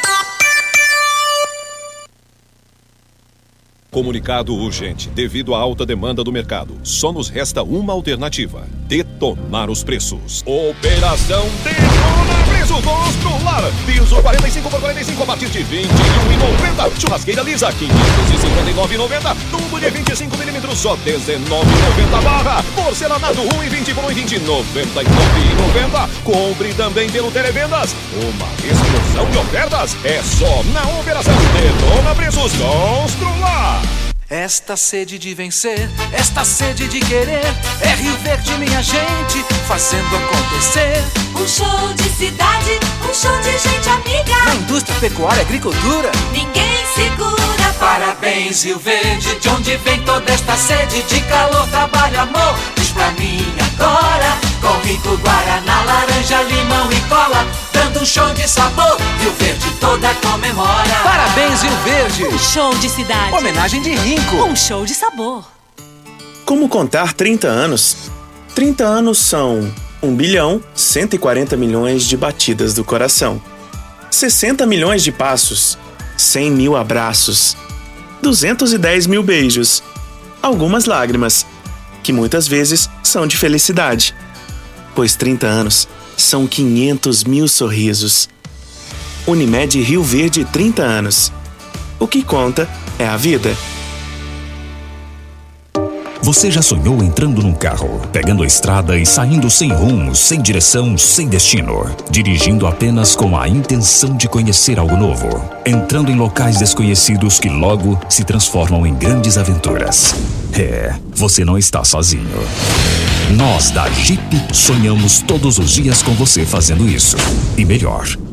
Comunicado urgente. Devido à alta demanda do mercado, só nos resta uma alternativa: detonar os preços. Operação Detona Preço Constrular. Piso 45 por 45 a partir de 21,90. Churrasqueira lisa 559,90. Tubo de 25 milímetros só 19,90 barra. Porcelanato 1,20 por 1,20 99,90. Compre também pelo Televendas. Uma explosão de ofertas é só na Operação Detona Preços Constrular. Esta sede de vencer, esta sede de querer, é Rio Verde, minha gente, fazendo acontecer. Um show de cidade, um show de gente amiga. Na indústria, pecuária, agricultura, ninguém segura. Parabéns, Rio Verde, de onde vem toda esta sede de calor, trabalho, amor. Pra mim agora, com rico guaraná, laranja, limão e cola, dando um show de sabor. Rio Verde toda comemora. Parabéns, Rio Verde. Um show de cidade. Homenagem de Rinco. Um show de sabor. Como contar 30 anos? 30 anos são 1 bilhão 140 milhões de batidas do coração, 60 milhões de passos, 100 mil abraços, 210 mil beijos, algumas lágrimas, que muitas vezes são de felicidade, pois 30 anos são 500 mil sorrisos. Unimed Rio Verde 30 anos. O que conta é a vida. Você já sonhou entrando num carro, pegando a estrada e saindo sem rumo, sem direção, sem destino, dirigindo apenas com a intenção de conhecer algo novo, entrando em locais desconhecidos que logo se transformam em grandes aventuras? É, você não está sozinho. Nós da Jeep sonhamos todos os dias com você fazendo isso. E melhor,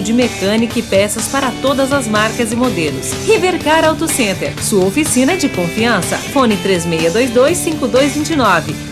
de mecânica e peças para todas as marcas e modelos. Rivercar Auto Center, sua oficina de confiança. Fone 3622-5229.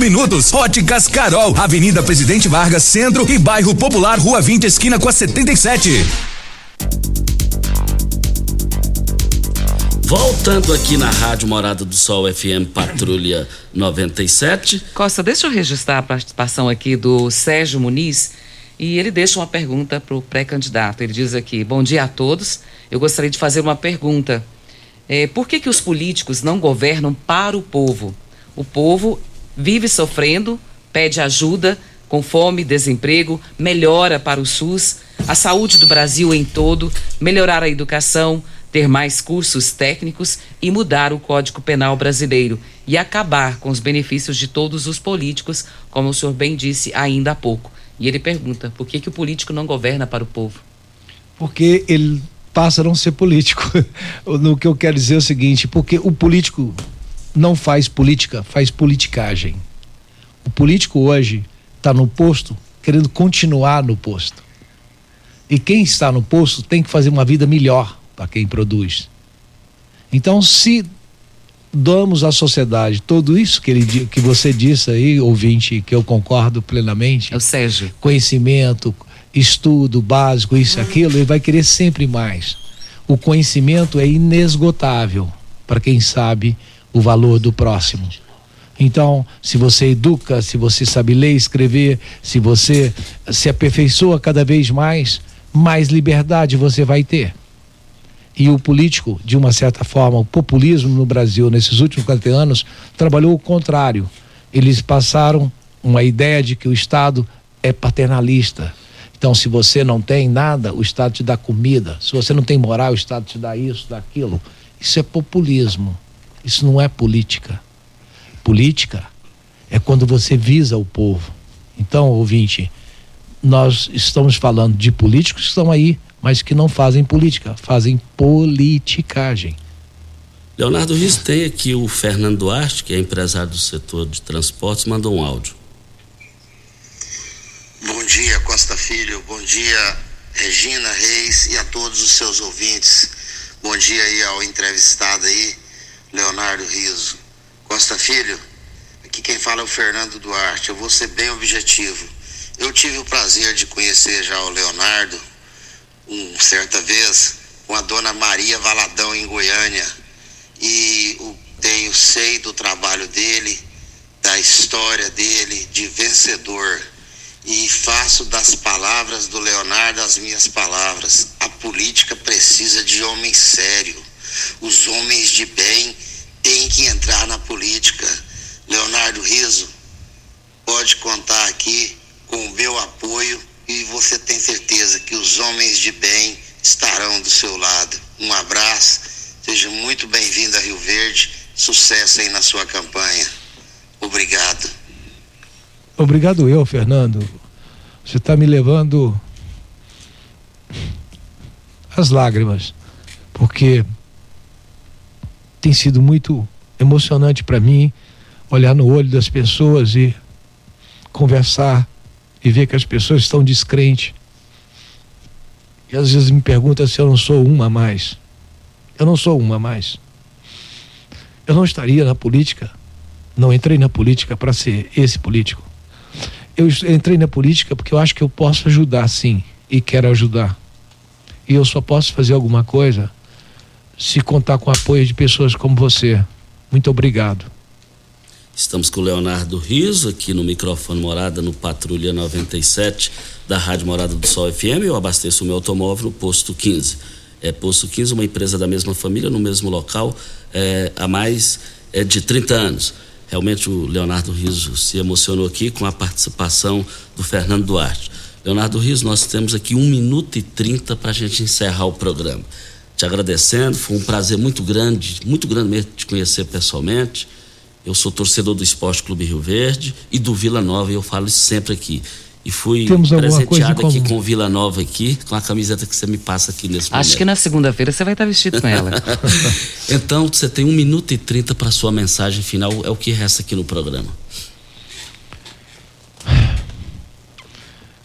minutos. Óticas Carol, Avenida Presidente Vargas, Centro e Bairro Popular, Rua 20, esquina com a 77. Voltando aqui na Rádio Morada do Sol FM Patrulha 97. Costa, deixa eu registrar a participação aqui do Sérgio Muniz e ele deixa uma pergunta para o pré-candidato. Ele diz aqui: Bom dia a todos. Eu gostaria de fazer uma pergunta. É, por que, que os políticos não governam para o povo? O povo vive sofrendo, pede ajuda, com fome, desemprego, melhora para o SUS, a saúde do Brasil em todo, melhorar a educação, ter mais cursos técnicos e mudar o Código Penal brasileiro e acabar com os benefícios de todos os políticos, como o senhor bem disse ainda há pouco. E ele pergunta: por que, que o político não governa para o povo? Porque ele passa a não ser político. *laughs* no que eu quero dizer é o seguinte: porque o político não faz política, faz politicagem. O político hoje está no posto querendo continuar no posto. E quem está no posto tem que fazer uma vida melhor para quem produz. Então, se damos à sociedade tudo isso que, ele, que você disse aí, ouvinte, que eu concordo plenamente. É o Sérgio. Conhecimento, estudo básico, isso e aquilo, ele vai querer sempre mais. O conhecimento é inesgotável para quem sabe o valor do próximo. Então, se você educa, se você sabe ler, escrever, se você se aperfeiçoa cada vez mais, mais liberdade você vai ter. E o político, de uma certa forma, o populismo no Brasil nesses últimos 40 anos trabalhou o contrário. Eles passaram uma ideia de que o Estado é paternalista. Então, se você não tem nada, o Estado te dá comida. Se você não tem moral, o Estado te dá isso, dá aquilo. Isso é populismo. Isso não é política. Política é quando você visa o povo. Então, ouvinte, nós estamos falando de políticos que estão aí mas que não fazem política, fazem politicagem. Leonardo Riz tem aqui o Fernando Duarte, que é empresário do setor de transportes, mandou um áudio. Bom dia, Costa Filho. Bom dia, Regina Reis e a todos os seus ouvintes. Bom dia aí ao entrevistado aí, Leonardo Riso. Costa Filho, aqui quem fala é o Fernando Duarte. Eu vou ser bem objetivo. Eu tive o prazer de conhecer já o Leonardo um, certa vez com a dona Maria Valadão em Goiânia e o, tenho sei do trabalho dele, da história dele de vencedor e faço das palavras do Leonardo as minhas palavras. A política precisa de homem sério. Os homens de bem têm que entrar na política. Leonardo Riso pode contar aqui com o meu apoio e você tem certeza que os homens de bem estarão do seu lado. Um abraço, seja muito bem-vindo a Rio Verde, sucesso aí na sua campanha. Obrigado. Obrigado eu, Fernando. Você está me levando as lágrimas, porque tem sido muito emocionante para mim olhar no olho das pessoas e conversar e ver que as pessoas estão descrentes. E às vezes me perguntam se eu não sou uma a mais. Eu não sou uma a mais. Eu não estaria na política, não entrei na política para ser esse político. Eu entrei na política porque eu acho que eu posso ajudar sim e quero ajudar. E eu só posso fazer alguma coisa se contar com o apoio de pessoas como você. Muito obrigado. Estamos com o Leonardo Riso aqui no microfone Morada no Patrulha 97 da Rádio Morada do Sol FM. Eu abasteço o meu automóvel no Posto 15. É Posto 15, uma empresa da mesma família, no mesmo local, é, há mais é, de 30 anos. Realmente o Leonardo Riso se emocionou aqui com a participação do Fernando Duarte. Leonardo Riso, nós temos aqui um minuto e trinta para a gente encerrar o programa. Te agradecendo, foi um prazer muito grande, muito grande mesmo te conhecer pessoalmente Eu sou torcedor do Esporte Clube Rio Verde e do Vila Nova, e eu falo isso sempre aqui. E fui Temos alguma coisa em presenteado aqui com o Vila Nova aqui, com a camiseta que você me passa aqui nesse momento. Acho que na segunda-feira você vai estar vestido com ela. *laughs* Então, você tem um minuto e trinta para sua mensagem final, é o que resta aqui no programa.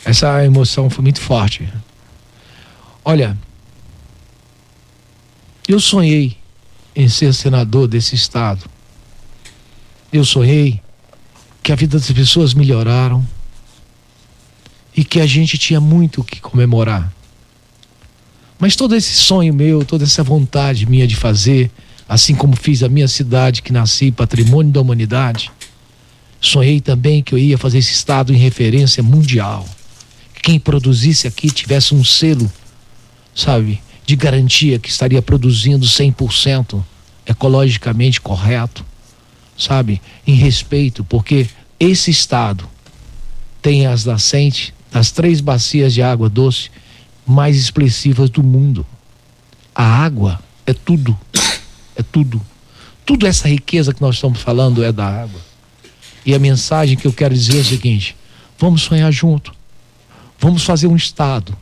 Essa emoção foi muito forte. Olha, eu sonhei em ser senador desse estado. Eu sonhei que a vida das pessoas melhoraram e que a gente tinha muito o que comemorar. Mas todo esse sonho meu, toda essa vontade minha de fazer, assim como fiz a minha cidade que nasci, patrimônio da humanidade, sonhei também que eu ia fazer esse estado em referência mundial. Quem produzisse aqui tivesse um selo, sabe, de garantia que estaria produzindo 100% ecologicamente correto, sabe, em respeito, porque esse estado tem as nascentes das três bacias de água doce mais expressivas do mundo. A água é tudo, é tudo. Tudo essa riqueza que nós estamos falando é da água. E a mensagem que eu quero dizer é o seguinte: vamos sonhar junto. Vamos fazer um Estado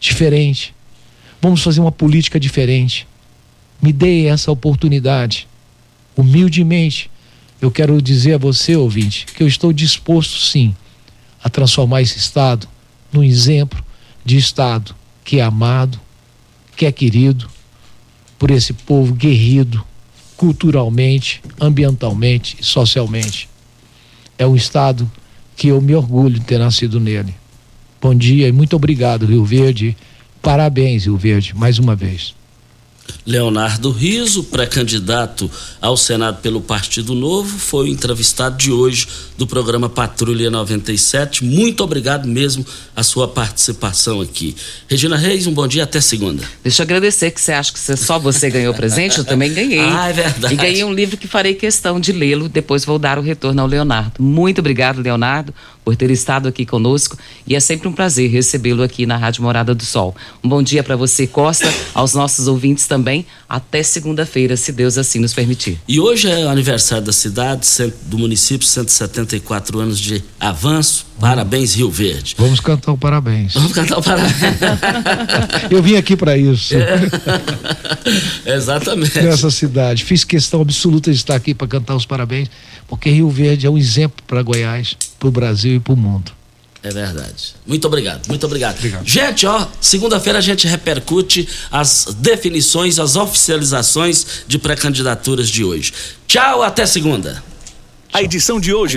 diferente. Vamos fazer uma política diferente. Me dê essa oportunidade. Humildemente, eu quero dizer a você, ouvinte, que eu estou disposto, sim, a transformar esse Estado num exemplo de Estado que é amado, que é querido por esse povo guerrido, culturalmente, ambientalmente e socialmente. É um Estado que eu me orgulho de ter nascido nele. Bom dia e muito obrigado, Rio Verde. Parabéns, Rio Verde, mais uma vez. Leonardo Riso, pré-candidato ao Senado pelo Partido Novo, foi o entrevistado de hoje do programa Patrulha 97. Muito obrigado mesmo a sua participação aqui. Regina Reis, um bom dia até segunda. Deixa eu agradecer que você acha que só você ganhou presente, eu também ganhei. Ah, é verdade. E ganhei um livro que farei questão de lê-lo, depois vou dar o retorno ao Leonardo. Muito obrigado, Leonardo, por ter estado aqui conosco e é sempre um prazer recebê-lo aqui na Rádio Morada do Sol. Um bom dia para você, Costa, aos nossos ouvintes também. Até segunda-feira, se Deus assim nos permitir. E hoje é o aniversário da cidade, do município, 174 anos de avanço. Parabéns, Rio Verde. Vamos cantar o parabéns. Vamos cantar o parabéns. *laughs* Eu vim aqui para isso. *laughs* Exatamente. Nessa cidade. Fiz questão absoluta de estar aqui para cantar os parabéns, porque Rio Verde é um exemplo para Goiás, para o Brasil e para o mundo. É verdade. Muito obrigado, muito obrigado. Gente, ó, segunda-feira a gente repercute as definições, as oficializações de pré-candidaturas de hoje. Tchau, até segunda. A edição de hoje